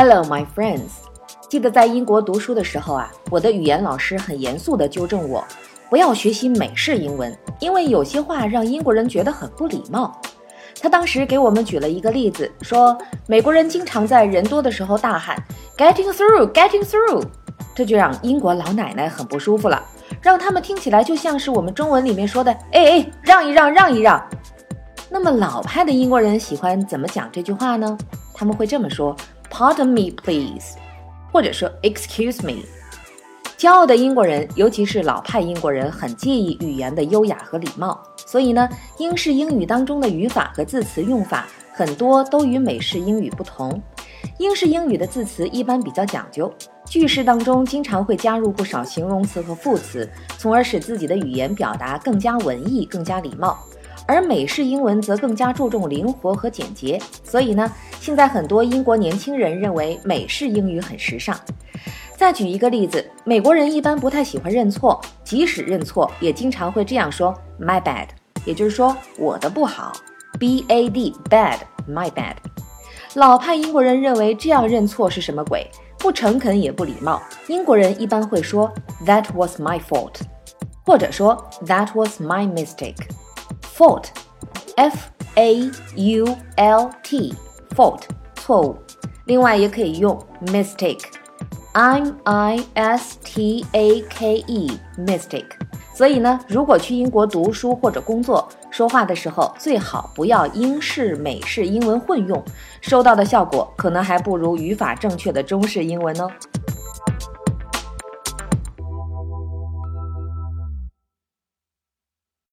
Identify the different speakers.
Speaker 1: Hello, my friends。记得在英国读书的时候啊，我的语言老师很严肃地纠正我，不要学习美式英文，因为有些话让英国人觉得很不礼貌。他当时给我们举了一个例子，说美国人经常在人多的时候大喊 “Getting through, getting through”，这就让英国老奶奶很不舒服了，让他们听起来就像是我们中文里面说的“哎哎，让一让，让一让”。那么老派的英国人喜欢怎么讲这句话呢？他们会这么说：“Pardon me, please”，或者说 “Excuse me”。骄傲的英国人，尤其是老派英国人，很介意语言的优雅和礼貌。所以呢，英式英语当中的语法和字词用法很多都与美式英语不同。英式英语的字词一般比较讲究，句式当中经常会加入不少形容词和副词，从而使自己的语言表达更加文艺、更加礼貌。而美式英文则更加注重灵活和简洁。所以呢，现在很多英国年轻人认为美式英语很时尚。再举一个例子，美国人一般不太喜欢认错，即使认错，也经常会这样说 “my bad”，也就是说我的不好，b a d bad，my bad。老派英国人认为这样认错是什么鬼？不诚恳也不礼貌。英国人一般会说 “that was my fault”，或者说 “that was my mistake”。Fault，f a u l t，fault，错误。另外也可以用 mistake。I'm I S T A K E mistake。所以呢，如果去英国读书或者工作，说话的时候最好不要英式、美式英文混用，收到的效果可能还不如语法正确的中式英文哦。